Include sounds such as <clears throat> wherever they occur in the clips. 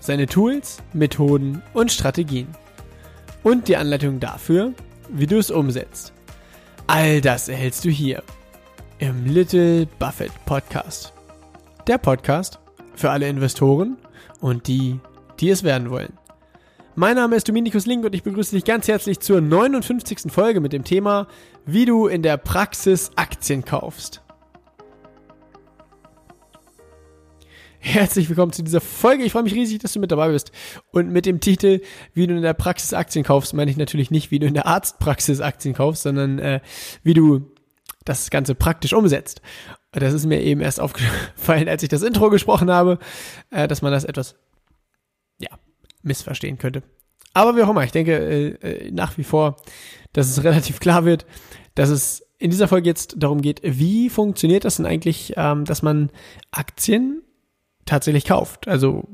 seine Tools, Methoden und Strategien. Und die Anleitung dafür, wie du es umsetzt. All das erhältst du hier im Little Buffett Podcast. Der Podcast für alle Investoren und die, die es werden wollen. Mein Name ist Dominikus Link und ich begrüße dich ganz herzlich zur 59. Folge mit dem Thema, wie du in der Praxis Aktien kaufst. Herzlich willkommen zu dieser Folge. Ich freue mich riesig, dass du mit dabei bist. Und mit dem Titel, wie du in der Praxis Aktien kaufst, meine ich natürlich nicht, wie du in der Arztpraxis Aktien kaufst, sondern äh, wie du das Ganze praktisch umsetzt. Das ist mir eben erst aufgefallen, als ich das Intro gesprochen habe, äh, dass man das etwas, ja, missverstehen könnte. Aber wie auch immer, ich denke äh, äh nach wie vor, dass es relativ klar wird, dass es in dieser Folge jetzt darum geht, wie funktioniert das denn eigentlich, ähm, dass man Aktien tatsächlich kauft. Also,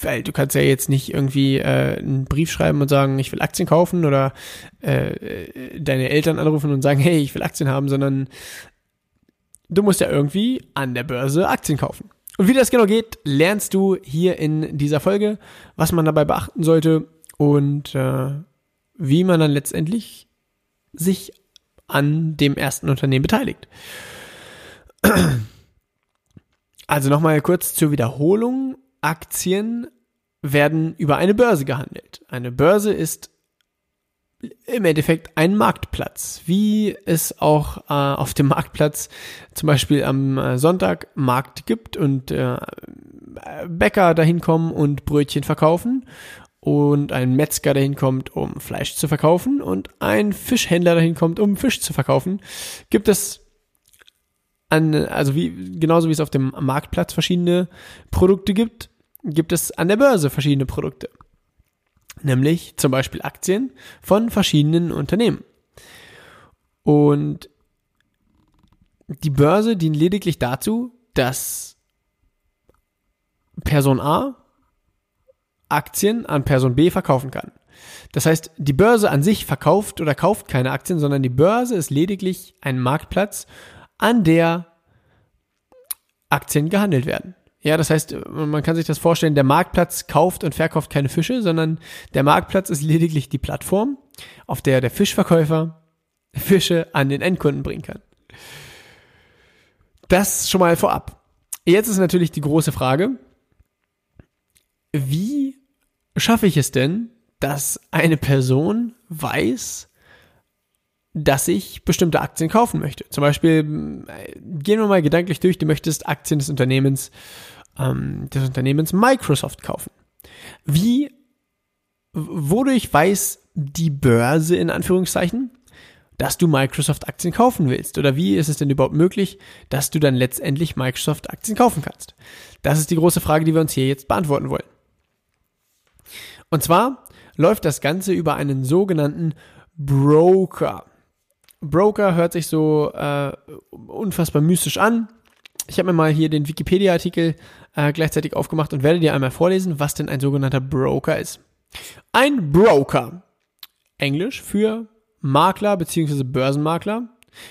weil du kannst ja jetzt nicht irgendwie äh, einen Brief schreiben und sagen, ich will Aktien kaufen oder äh, deine Eltern anrufen und sagen, hey, ich will Aktien haben, sondern du musst ja irgendwie an der Börse Aktien kaufen. Und wie das genau geht, lernst du hier in dieser Folge, was man dabei beachten sollte und äh, wie man dann letztendlich sich an dem ersten Unternehmen beteiligt. Also nochmal kurz zur Wiederholung. Aktien werden über eine Börse gehandelt. Eine Börse ist im Endeffekt ein Marktplatz, wie es auch äh, auf dem Marktplatz zum Beispiel am äh, Sonntag Markt gibt und äh, Bäcker dahin kommen und Brötchen verkaufen und ein Metzger dahin kommt, um Fleisch zu verkaufen und ein Fischhändler dahin kommt, um Fisch zu verkaufen, gibt es an, also wie, genauso wie es auf dem Marktplatz verschiedene Produkte gibt, gibt es an der Börse verschiedene Produkte. Nämlich zum Beispiel Aktien von verschiedenen Unternehmen. Und die Börse dient lediglich dazu, dass Person A Aktien an Person B verkaufen kann. Das heißt, die Börse an sich verkauft oder kauft keine Aktien, sondern die Börse ist lediglich ein Marktplatz, an der Aktien gehandelt werden. Ja, das heißt, man kann sich das vorstellen, der Marktplatz kauft und verkauft keine Fische, sondern der Marktplatz ist lediglich die Plattform, auf der der Fischverkäufer Fische an den Endkunden bringen kann. Das schon mal vorab. Jetzt ist natürlich die große Frage, wie schaffe ich es denn, dass eine Person weiß, dass ich bestimmte Aktien kaufen möchte. Zum Beispiel, äh, gehen wir mal gedanklich durch, du möchtest Aktien des Unternehmens, ähm, des Unternehmens Microsoft kaufen. Wie, wodurch weiß die Börse in Anführungszeichen, dass du Microsoft-Aktien kaufen willst? Oder wie ist es denn überhaupt möglich, dass du dann letztendlich Microsoft-Aktien kaufen kannst? Das ist die große Frage, die wir uns hier jetzt beantworten wollen. Und zwar läuft das Ganze über einen sogenannten Broker. Broker hört sich so äh, unfassbar mystisch an. Ich habe mir mal hier den Wikipedia-Artikel äh, gleichzeitig aufgemacht und werde dir einmal vorlesen, was denn ein sogenannter Broker ist. Ein Broker, Englisch für Makler bzw. Börsenmakler,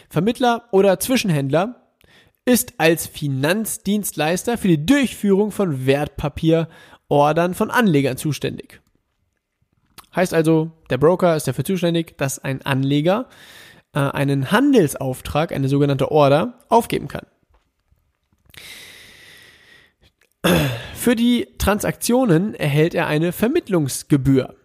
Vermittler oder Zwischenhändler, ist als Finanzdienstleister für die Durchführung von Wertpapierordern von Anlegern zuständig. Heißt also, der Broker ist dafür zuständig, dass ein Anleger äh, einen Handelsauftrag, eine sogenannte Order, aufgeben kann. Für die Transaktionen erhält er eine Vermittlungsgebühr.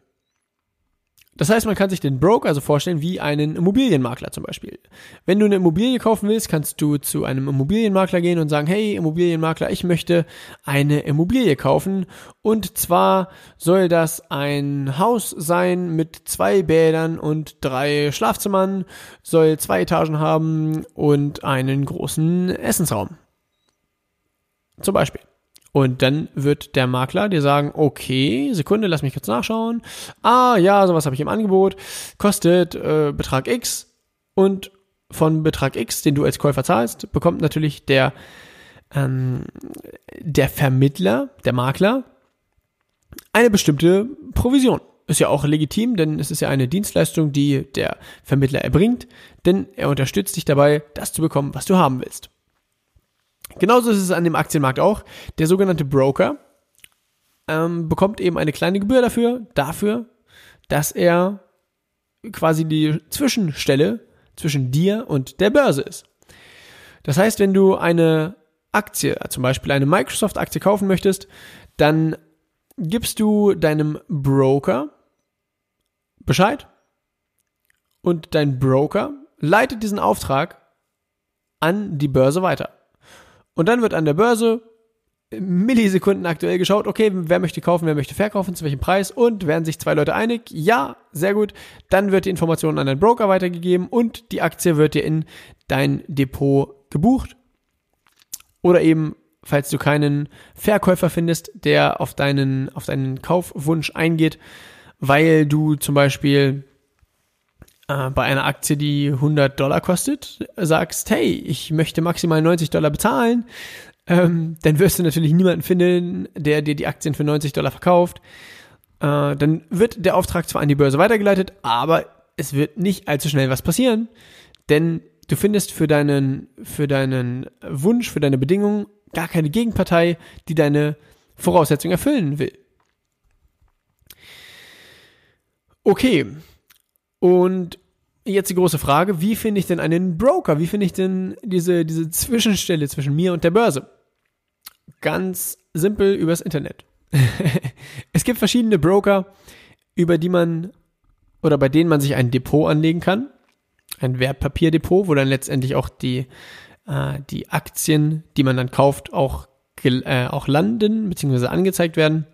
Das heißt, man kann sich den Broker also vorstellen wie einen Immobilienmakler zum Beispiel. Wenn du eine Immobilie kaufen willst, kannst du zu einem Immobilienmakler gehen und sagen, hey Immobilienmakler, ich möchte eine Immobilie kaufen und zwar soll das ein Haus sein mit zwei Bädern und drei Schlafzimmern, soll zwei Etagen haben und einen großen Essensraum. Zum Beispiel. Und dann wird der Makler dir sagen, okay, Sekunde, lass mich kurz nachschauen. Ah, ja, sowas habe ich im Angebot. Kostet äh, Betrag X. Und von Betrag X, den du als Käufer zahlst, bekommt natürlich der, ähm, der Vermittler, der Makler, eine bestimmte Provision. Ist ja auch legitim, denn es ist ja eine Dienstleistung, die der Vermittler erbringt, denn er unterstützt dich dabei, das zu bekommen, was du haben willst. Genauso ist es an dem Aktienmarkt auch. Der sogenannte Broker ähm, bekommt eben eine kleine Gebühr dafür, dafür, dass er quasi die Zwischenstelle zwischen dir und der Börse ist. Das heißt, wenn du eine Aktie, zum Beispiel eine Microsoft-Aktie kaufen möchtest, dann gibst du deinem Broker Bescheid und dein Broker leitet diesen Auftrag an die Börse weiter. Und dann wird an der Börse Millisekunden aktuell geschaut, okay, wer möchte kaufen, wer möchte verkaufen, zu welchem Preis und werden sich zwei Leute einig? Ja, sehr gut. Dann wird die Information an den Broker weitergegeben und die Aktie wird dir in dein Depot gebucht. Oder eben, falls du keinen Verkäufer findest, der auf deinen, auf deinen Kaufwunsch eingeht, weil du zum Beispiel äh, bei einer Aktie, die 100 Dollar kostet, sagst, hey, ich möchte maximal 90 Dollar bezahlen, ähm, dann wirst du natürlich niemanden finden, der dir die Aktien für 90 Dollar verkauft. Äh, dann wird der Auftrag zwar an die Börse weitergeleitet, aber es wird nicht allzu schnell was passieren, denn du findest für deinen, für deinen Wunsch, für deine Bedingungen gar keine Gegenpartei, die deine Voraussetzungen erfüllen will. Okay. Und jetzt die große Frage, wie finde ich denn einen Broker? Wie finde ich denn diese, diese Zwischenstelle zwischen mir und der Börse? Ganz simpel übers Internet. <laughs> es gibt verschiedene Broker, über die man oder bei denen man sich ein Depot anlegen kann. Ein Wertpapierdepot, wo dann letztendlich auch die, äh, die Aktien, die man dann kauft, auch, äh, auch landen bzw. angezeigt werden.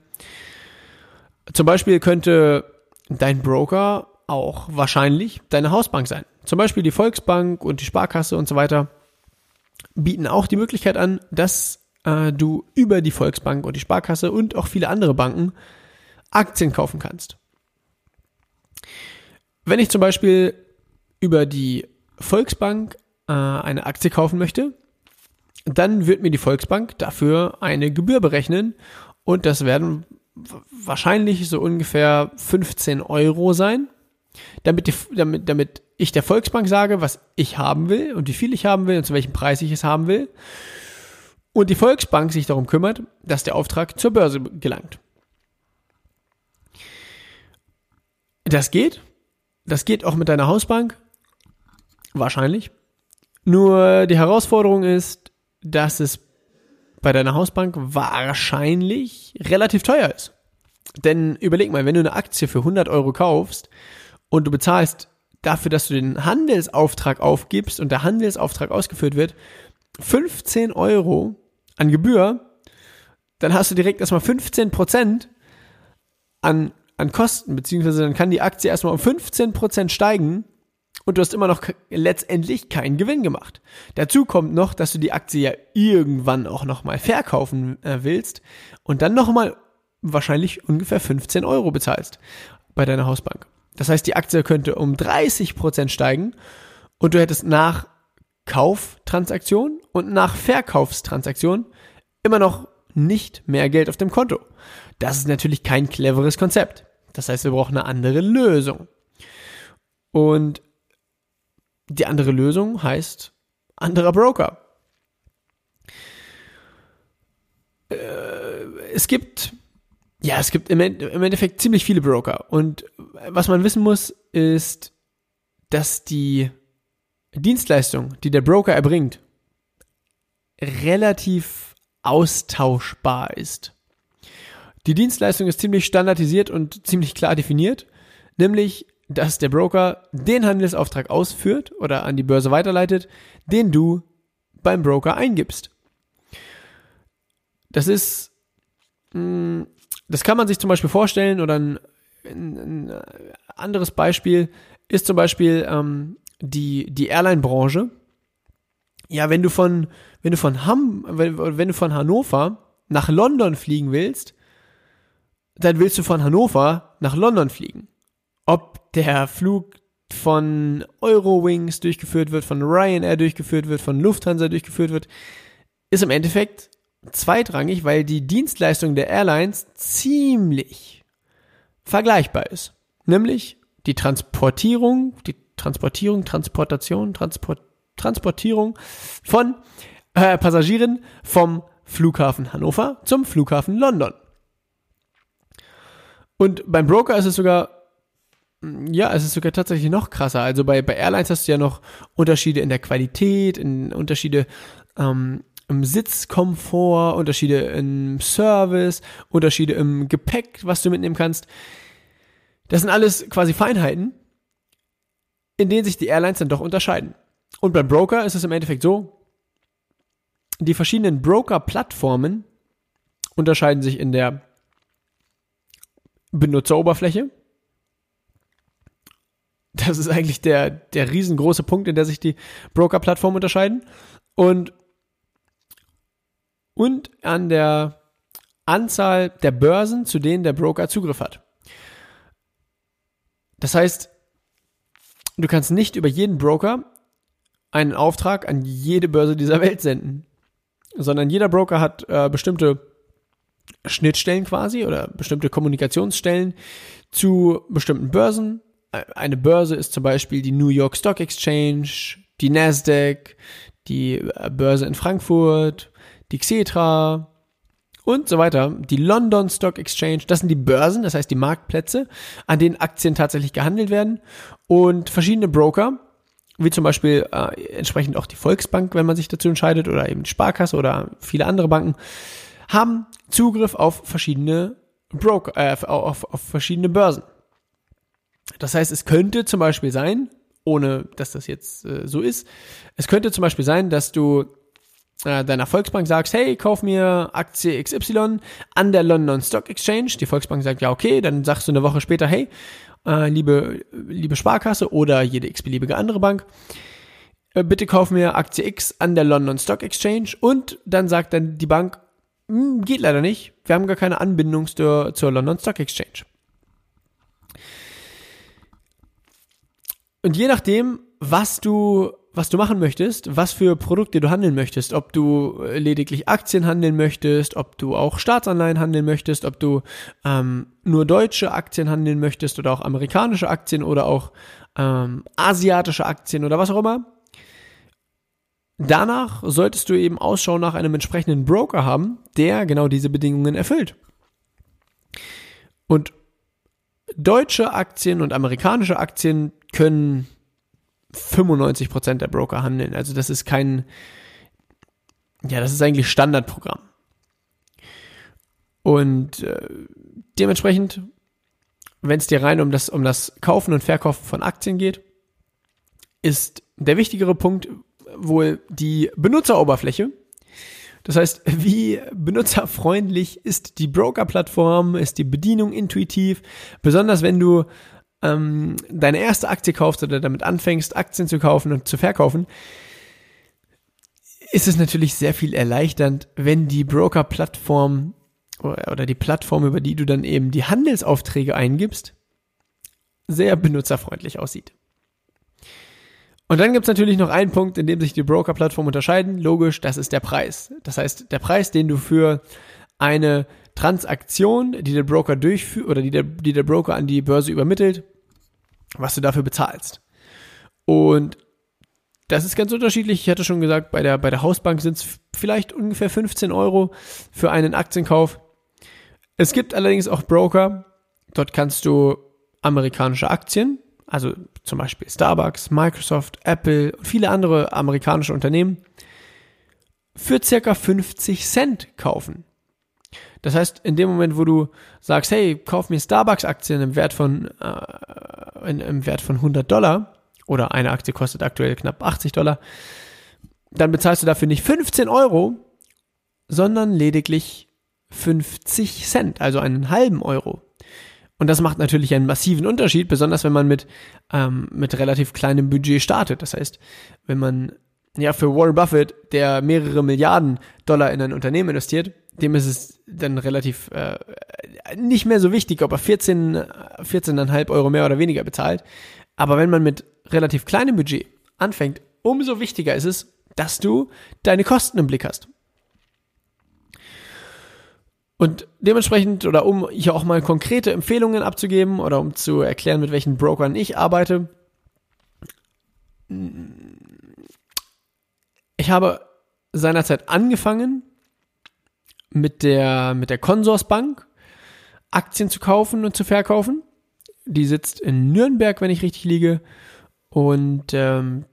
Zum Beispiel könnte dein Broker auch wahrscheinlich deine Hausbank sein. Zum Beispiel die Volksbank und die Sparkasse und so weiter bieten auch die Möglichkeit an, dass äh, du über die Volksbank und die Sparkasse und auch viele andere Banken Aktien kaufen kannst. Wenn ich zum Beispiel über die Volksbank äh, eine Aktie kaufen möchte, dann wird mir die Volksbank dafür eine Gebühr berechnen und das werden wahrscheinlich so ungefähr 15 Euro sein, damit, die, damit, damit ich der Volksbank sage, was ich haben will und wie viel ich haben will und zu welchem Preis ich es haben will. Und die Volksbank sich darum kümmert, dass der Auftrag zur Börse gelangt. Das geht. Das geht auch mit deiner Hausbank. Wahrscheinlich. Nur die Herausforderung ist, dass es bei deiner Hausbank wahrscheinlich relativ teuer ist. Denn überleg mal, wenn du eine Aktie für 100 Euro kaufst und du bezahlst dafür, dass du den Handelsauftrag aufgibst und der Handelsauftrag ausgeführt wird, 15 Euro an Gebühr, dann hast du direkt erstmal 15 Prozent an, an Kosten, beziehungsweise dann kann die Aktie erstmal um 15 Prozent steigen und du hast immer noch letztendlich keinen Gewinn gemacht. Dazu kommt noch, dass du die Aktie ja irgendwann auch nochmal verkaufen äh, willst und dann nochmal wahrscheinlich ungefähr 15 Euro bezahlst bei deiner Hausbank. Das heißt, die Aktie könnte um 30 Prozent steigen und du hättest nach Kauftransaktion und nach Verkaufstransaktion immer noch nicht mehr Geld auf dem Konto. Das ist natürlich kein cleveres Konzept. Das heißt, wir brauchen eine andere Lösung. Und die andere Lösung heißt anderer Broker. Äh, es gibt, ja, es gibt im Endeffekt ziemlich viele Broker. Und was man wissen muss, ist, dass die Dienstleistung, die der Broker erbringt, relativ austauschbar ist. Die Dienstleistung ist ziemlich standardisiert und ziemlich klar definiert, nämlich dass der Broker den Handelsauftrag ausführt oder an die Börse weiterleitet, den du beim Broker eingibst. Das ist, mm, das kann man sich zum Beispiel vorstellen oder ein, ein anderes Beispiel ist zum Beispiel ähm, die, die Airline-Branche. Ja, wenn du von, wenn du von Ham, wenn, wenn du von Hannover nach London fliegen willst, dann willst du von Hannover nach London fliegen. Ob der Flug von Eurowings durchgeführt wird, von Ryanair durchgeführt wird, von Lufthansa durchgeführt wird, ist im Endeffekt zweitrangig, weil die Dienstleistung der Airlines ziemlich vergleichbar ist. Nämlich die Transportierung, die Transportierung, Transportation, Transport, Transportierung von äh, Passagieren vom Flughafen Hannover zum Flughafen London. Und beim Broker ist es sogar, ja, es ist sogar tatsächlich noch krasser. Also bei, bei Airlines hast du ja noch Unterschiede in der Qualität, in Unterschiede ähm, im Sitzkomfort, Unterschiede im Service, Unterschiede im Gepäck, was du mitnehmen kannst. Das sind alles quasi Feinheiten, in denen sich die Airlines dann doch unterscheiden. Und beim Broker ist es im Endeffekt so, die verschiedenen Broker-Plattformen unterscheiden sich in der Benutzeroberfläche. Das ist eigentlich der, der riesengroße Punkt, in der sich die Broker-Plattformen unterscheiden. Und, und an der Anzahl der Börsen, zu denen der Broker Zugriff hat. Das heißt, du kannst nicht über jeden Broker einen Auftrag an jede Börse dieser Welt senden, sondern jeder Broker hat äh, bestimmte Schnittstellen quasi oder bestimmte Kommunikationsstellen zu bestimmten Börsen. Eine Börse ist zum Beispiel die New York Stock Exchange, die Nasdaq, die äh, Börse in Frankfurt, die Xetra und so weiter. Die London Stock Exchange, das sind die Börsen, das heißt die Marktplätze, an denen Aktien tatsächlich gehandelt werden. Und verschiedene Broker, wie zum Beispiel äh, entsprechend auch die Volksbank, wenn man sich dazu entscheidet, oder eben die Sparkasse oder viele andere Banken, haben Zugriff auf verschiedene Broker, äh, auf, auf verschiedene Börsen. Das heißt, es könnte zum Beispiel sein, ohne dass das jetzt äh, so ist, es könnte zum Beispiel sein, dass du äh, deiner Volksbank sagst, hey, kauf mir Aktie XY an der London Stock Exchange. Die Volksbank sagt, ja, okay, dann sagst du eine Woche später, hey, äh, liebe, liebe Sparkasse oder jede x-beliebige andere Bank, äh, bitte kauf mir Aktie X an der London Stock Exchange und dann sagt dann die Bank, hm, geht leider nicht. Wir haben gar keine Anbindung zur, zur London Stock Exchange. Und je nachdem, was du, was du machen möchtest, was für Produkte du handeln möchtest, ob du lediglich Aktien handeln möchtest, ob du auch Staatsanleihen handeln möchtest, ob du ähm, nur deutsche Aktien handeln möchtest oder auch amerikanische Aktien oder auch ähm, asiatische Aktien oder was auch immer, Danach solltest du eben Ausschau nach einem entsprechenden Broker haben, der genau diese Bedingungen erfüllt. Und deutsche Aktien und amerikanische Aktien können 95% der Broker handeln. Also das ist kein, ja, das ist eigentlich Standardprogramm. Und äh, dementsprechend, wenn es dir rein um das, um das Kaufen und Verkaufen von Aktien geht, ist der wichtigere Punkt, wohl die Benutzeroberfläche. Das heißt, wie benutzerfreundlich ist die Broker-Plattform, ist die Bedienung intuitiv, besonders wenn du ähm, deine erste Aktie kaufst oder damit anfängst, Aktien zu kaufen und zu verkaufen, ist es natürlich sehr viel erleichternd, wenn die Broker-Plattform oder die Plattform, über die du dann eben die Handelsaufträge eingibst, sehr benutzerfreundlich aussieht. Und dann gibt's natürlich noch einen Punkt, in dem sich die Broker-Plattformen unterscheiden. Logisch, das ist der Preis. Das heißt, der Preis, den du für eine Transaktion, die der Broker durchführt oder die der, die der Broker an die Börse übermittelt, was du dafür bezahlst. Und das ist ganz unterschiedlich. Ich hatte schon gesagt, bei der, bei der Hausbank sind es vielleicht ungefähr 15 Euro für einen Aktienkauf. Es gibt allerdings auch Broker. Dort kannst du amerikanische Aktien also zum Beispiel Starbucks, Microsoft, Apple und viele andere amerikanische Unternehmen, für circa 50 Cent kaufen. Das heißt, in dem Moment, wo du sagst, hey, kauf mir Starbucks-Aktien im Wert von äh, in, im Wert von 100 Dollar oder eine Aktie kostet aktuell knapp 80 Dollar, dann bezahlst du dafür nicht 15 Euro, sondern lediglich 50 Cent, also einen halben Euro. Und das macht natürlich einen massiven Unterschied, besonders wenn man mit, ähm, mit relativ kleinem Budget startet. Das heißt, wenn man ja für Warren Buffett, der mehrere Milliarden Dollar in ein Unternehmen investiert, dem ist es dann relativ äh, nicht mehr so wichtig, ob er 14, 14,5 Euro mehr oder weniger bezahlt. Aber wenn man mit relativ kleinem Budget anfängt, umso wichtiger ist es, dass du deine Kosten im Blick hast. Und dementsprechend, oder um hier auch mal konkrete Empfehlungen abzugeben oder um zu erklären, mit welchen Brokern ich arbeite, ich habe seinerzeit angefangen mit der, mit der Consorsbank Aktien zu kaufen und zu verkaufen. Die sitzt in Nürnberg, wenn ich richtig liege. Und ähm,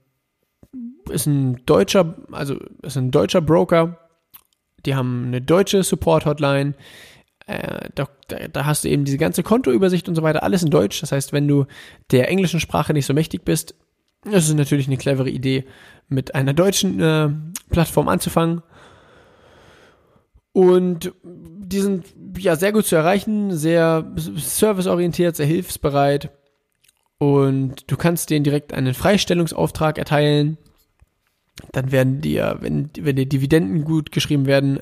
ist ein deutscher, also ist ein deutscher Broker. Die haben eine deutsche Support-Hotline. Äh, da, da, hast du eben diese ganze Kontoübersicht und so weiter, alles in Deutsch. Das heißt, wenn du der englischen Sprache nicht so mächtig bist, ist natürlich eine clevere Idee, mit einer deutschen äh, Plattform anzufangen. Und die sind ja sehr gut zu erreichen, sehr serviceorientiert, sehr hilfsbereit. Und du kannst denen direkt einen Freistellungsauftrag erteilen. Dann werden dir, wenn, wenn dir Dividenden gut geschrieben werden,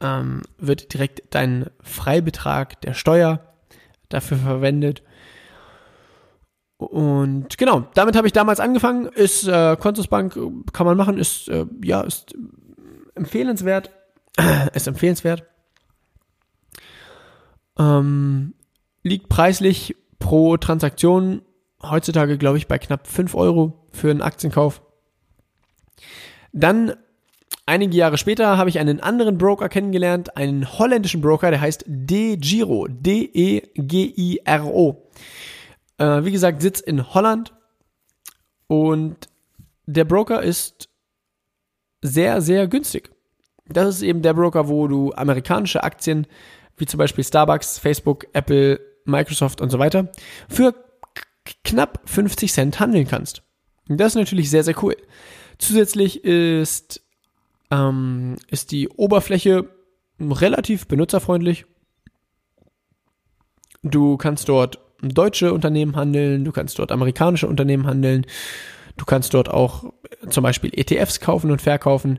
ähm, wird direkt dein Freibetrag der Steuer dafür verwendet. Und genau, damit habe ich damals angefangen. Ist äh, Kontusbank, kann man machen, ist äh, ja ist empfehlenswert. <clears throat> ist empfehlenswert. Ähm, liegt preislich pro Transaktion heutzutage, glaube ich, bei knapp 5 Euro für einen Aktienkauf. Dann einige Jahre später habe ich einen anderen Broker kennengelernt, einen holländischen Broker, der heißt DeGiro, D-E-G-I-R-O. Äh, wie gesagt, Sitz in Holland. Und der Broker ist sehr, sehr günstig. Das ist eben der Broker, wo du amerikanische Aktien, wie zum Beispiel Starbucks, Facebook, Apple, Microsoft und so weiter, für knapp 50 Cent handeln kannst. Und das ist natürlich sehr, sehr cool. Zusätzlich ist, ähm, ist die Oberfläche relativ benutzerfreundlich. Du kannst dort deutsche Unternehmen handeln, du kannst dort amerikanische Unternehmen handeln, du kannst dort auch zum Beispiel ETFs kaufen und verkaufen.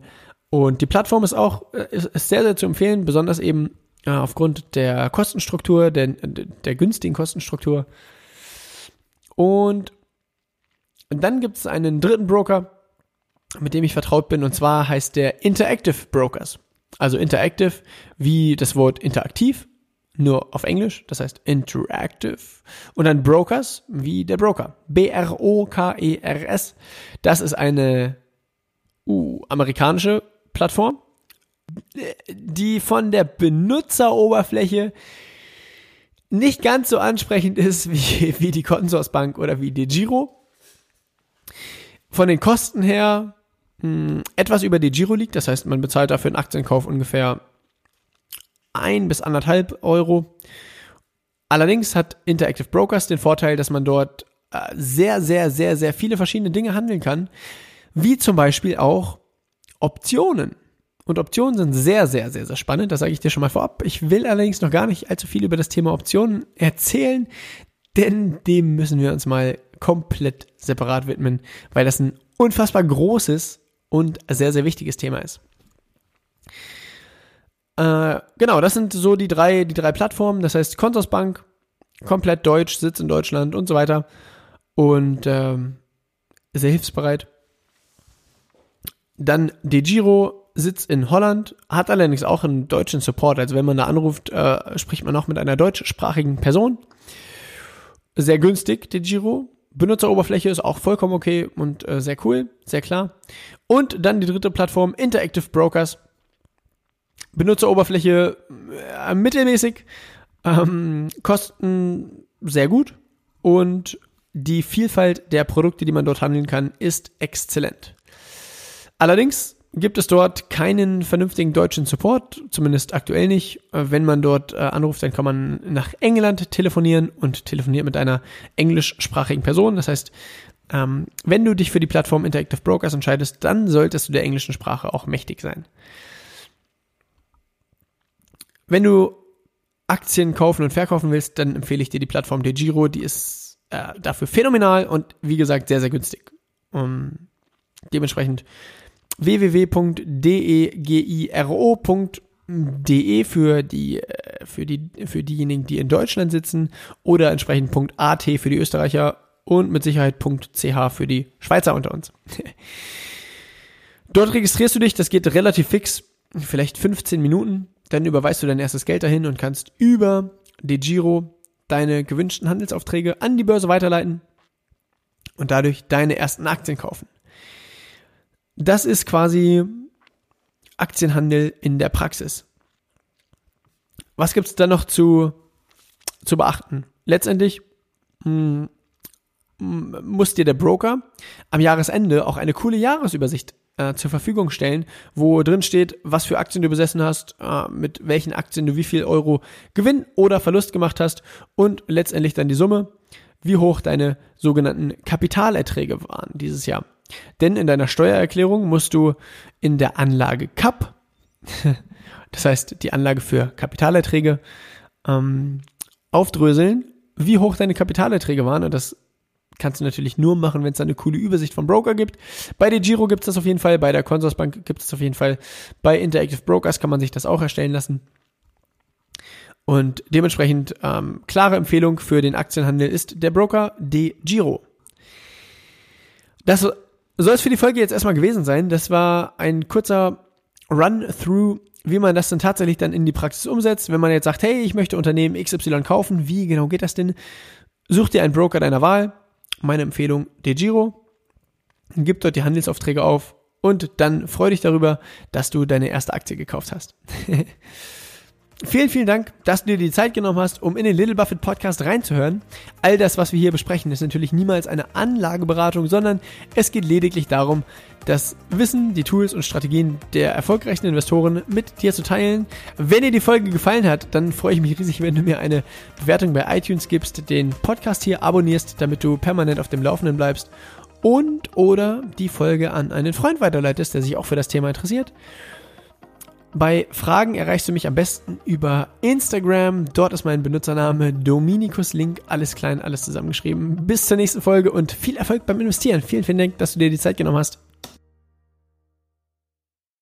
Und die Plattform ist auch ist, ist sehr, sehr zu empfehlen, besonders eben äh, aufgrund der Kostenstruktur, der, der günstigen Kostenstruktur. Und dann gibt es einen dritten Broker, mit dem ich vertraut bin, und zwar heißt der Interactive Brokers. Also Interactive wie das Wort interaktiv nur auf Englisch, das heißt Interactive. Und dann Brokers, wie der Broker. B-R-O-K-E-R-S. Das ist eine uh, amerikanische Plattform, die von der Benutzeroberfläche nicht ganz so ansprechend ist wie, <laughs> wie die Consorsbank oder wie die. Von den Kosten her mh, hm, etwas über die Giro liegt, das heißt, man bezahlt dafür einen Aktienkauf ungefähr ein bis anderthalb Euro. Allerdings hat Interactive Brokers den Vorteil, dass man dort äh, sehr, sehr, sehr, sehr viele verschiedene Dinge handeln kann, wie zum Beispiel auch Optionen. Und Optionen sind sehr, sehr, sehr, sehr spannend. Das sage ich dir schon mal vorab. Ich will allerdings noch gar nicht allzu viel über das Thema Optionen erzählen, denn dem müssen wir uns mal komplett separat widmen, weil das ein unfassbar großes und sehr, sehr wichtiges Thema ist. Äh, genau, das sind so die drei, die drei Plattformen. Das heißt, Consorsbank, komplett deutsch, Sitz in Deutschland und so weiter. Und ähm, sehr hilfsbereit. Dann DeGiro, Sitz in Holland, hat allerdings auch einen deutschen Support. Also wenn man da anruft, äh, spricht man auch mit einer deutschsprachigen Person. Sehr günstig, DeGiro. Benutzeroberfläche ist auch vollkommen okay und äh, sehr cool, sehr klar. Und dann die dritte Plattform, Interactive Brokers. Benutzeroberfläche äh, mittelmäßig, ähm, Kosten sehr gut und die Vielfalt der Produkte, die man dort handeln kann, ist exzellent. Allerdings gibt es dort keinen vernünftigen deutschen Support, zumindest aktuell nicht. Äh, wenn man dort äh, anruft, dann kann man nach England telefonieren und telefoniert mit einer englischsprachigen Person. Das heißt, ähm, wenn du dich für die Plattform Interactive Brokers entscheidest, dann solltest du der englischen Sprache auch mächtig sein. Wenn du Aktien kaufen und verkaufen willst, dann empfehle ich dir die Plattform DeGiro. Die ist äh, dafür phänomenal und wie gesagt sehr, sehr günstig. Um, dementsprechend www.degiro.com .de für die, äh, für die, für diejenigen, die in Deutschland sitzen oder entsprechend .at für die Österreicher und mit Sicherheit .ch für die Schweizer unter uns. <laughs> Dort registrierst du dich, das geht relativ fix, vielleicht 15 Minuten, dann überweist du dein erstes Geld dahin und kannst über die Giro deine gewünschten Handelsaufträge an die Börse weiterleiten und dadurch deine ersten Aktien kaufen. Das ist quasi Aktienhandel in der Praxis. Was gibt's da noch zu, zu beachten? Letztendlich mh, hm, muss dir der Broker am Jahresende auch eine coole Jahresübersicht äh, zur Verfügung stellen, wo drin steht, was für Aktien du besessen hast, äh, mit welchen Aktien du wie viel Euro Gewinn oder Verlust gemacht hast und letztendlich dann die Summe, wie hoch deine sogenannten Kapitalerträge waren dieses Jahr. Denn in deiner Steuererklärung musst du in der Anlage CAP, <laughs> das heißt die Anlage für Kapitalerträge, ähm, aufdröseln, wie hoch deine Kapitalerträge waren. Und das kannst du natürlich nur machen, wenn es eine coole Übersicht vom Broker gibt. Bei der Giro gibt es das auf jeden Fall, bei der Consorsbank gibt es das auf jeden Fall. Bei Interactive Brokers kann man sich das auch erstellen lassen. Und dementsprechend ähm, klare Empfehlung für den Aktienhandel ist der Broker De. Das soll es für die Folge jetzt erstmal gewesen sein. Das war ein kurzer Run-through, wie man das dann tatsächlich dann in die Praxis umsetzt. Wenn man jetzt sagt, hey, ich möchte Unternehmen XY kaufen, wie genau geht das denn? Such dir einen Broker deiner Wahl. Meine Empfehlung, DeGiro. Gib dort die Handelsaufträge auf und dann freu dich darüber, dass du deine erste Aktie gekauft hast. <laughs> Vielen, vielen Dank, dass du dir die Zeit genommen hast, um in den Little Buffett Podcast reinzuhören. All das, was wir hier besprechen, ist natürlich niemals eine Anlageberatung, sondern es geht lediglich darum, das Wissen, die Tools und Strategien der erfolgreichen Investoren mit dir zu teilen. Wenn dir die Folge gefallen hat, dann freue ich mich riesig, wenn du mir eine Bewertung bei iTunes gibst, den Podcast hier abonnierst, damit du permanent auf dem Laufenden bleibst und oder die Folge an einen Freund weiterleitest, der sich auch für das Thema interessiert. Bei Fragen erreichst du mich am besten über Instagram. Dort ist mein Benutzername Dominikus Link. Alles klein, alles zusammengeschrieben. Bis zur nächsten Folge und viel Erfolg beim Investieren. Vielen, vielen Dank, dass du dir die Zeit genommen hast.